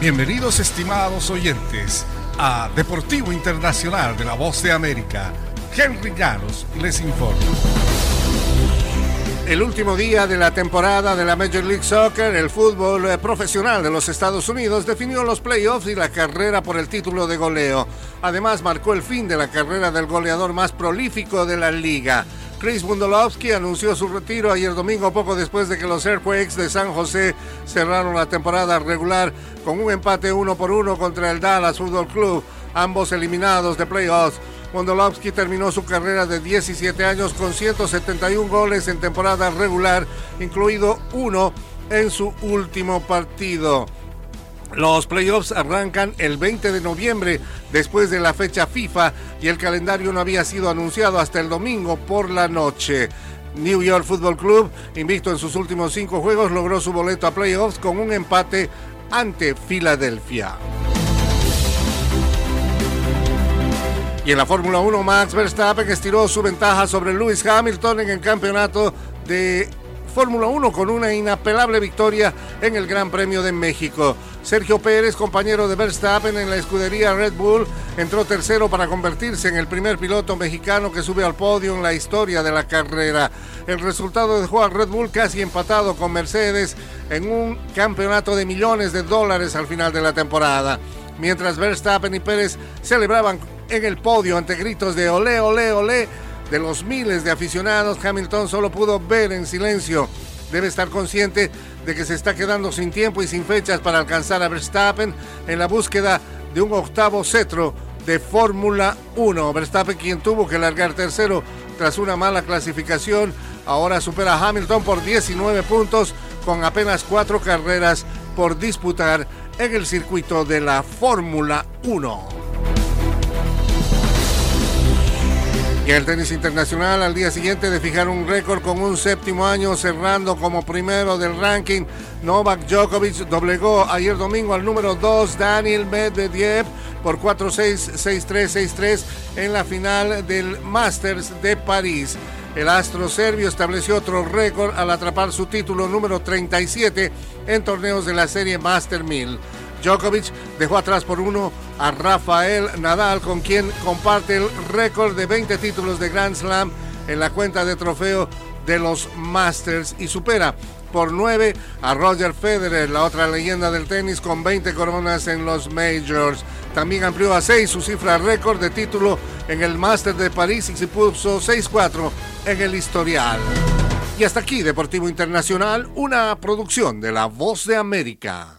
Bienvenidos estimados oyentes a Deportivo Internacional de la Voz de América. Henry Llanos les informa. El último día de la temporada de la Major League Soccer, el fútbol profesional de los Estados Unidos definió los playoffs y la carrera por el título de goleo. Además, marcó el fin de la carrera del goleador más prolífico de la liga. Chris Bundolovsky anunció su retiro ayer domingo poco después de que los Earthquakes de San José cerraron la temporada regular con un empate uno por uno contra el Dallas Football Club, ambos eliminados de playoffs. Bundolovsky terminó su carrera de 17 años con 171 goles en temporada regular, incluido uno en su último partido. Los playoffs arrancan el 20 de noviembre después de la fecha FIFA y el calendario no había sido anunciado hasta el domingo por la noche. New York Football Club, invicto en sus últimos cinco juegos, logró su boleto a playoffs con un empate ante Filadelfia. Y en la Fórmula 1, Max Verstappen estiró su ventaja sobre Lewis Hamilton en el campeonato de Fórmula 1 con una inapelable victoria en el Gran Premio de México. Sergio Pérez, compañero de Verstappen en la escudería Red Bull, entró tercero para convertirse en el primer piloto mexicano que sube al podio en la historia de la carrera. El resultado dejó al Red Bull casi empatado con Mercedes en un campeonato de millones de dólares al final de la temporada. Mientras Verstappen y Pérez celebraban en el podio ante gritos de olé, olé, olé de los miles de aficionados, Hamilton solo pudo ver en silencio. Debe estar consciente de que se está quedando sin tiempo y sin fechas para alcanzar a Verstappen en la búsqueda de un octavo cetro de Fórmula 1. Verstappen, quien tuvo que largar tercero tras una mala clasificación, ahora supera a Hamilton por 19 puntos con apenas cuatro carreras por disputar en el circuito de la Fórmula 1. El tenis internacional al día siguiente de fijar un récord con un séptimo año cerrando como primero del ranking, Novak Djokovic doblegó ayer domingo al número 2 Daniel Medvedev por 4-6, 6-3, 6-3 en la final del Masters de París. El astro serbio estableció otro récord al atrapar su título número 37 en torneos de la serie Master 1000. Djokovic dejó atrás por uno a Rafael Nadal, con quien comparte el récord de 20 títulos de Grand Slam en la cuenta de trofeo de los Masters y supera por 9 a Roger Federer, la otra leyenda del tenis con 20 coronas en los Majors. También amplió a 6 su cifra récord de título en el Master de París y se puso 6-4 en el historial. Y hasta aquí, Deportivo Internacional, una producción de La Voz de América.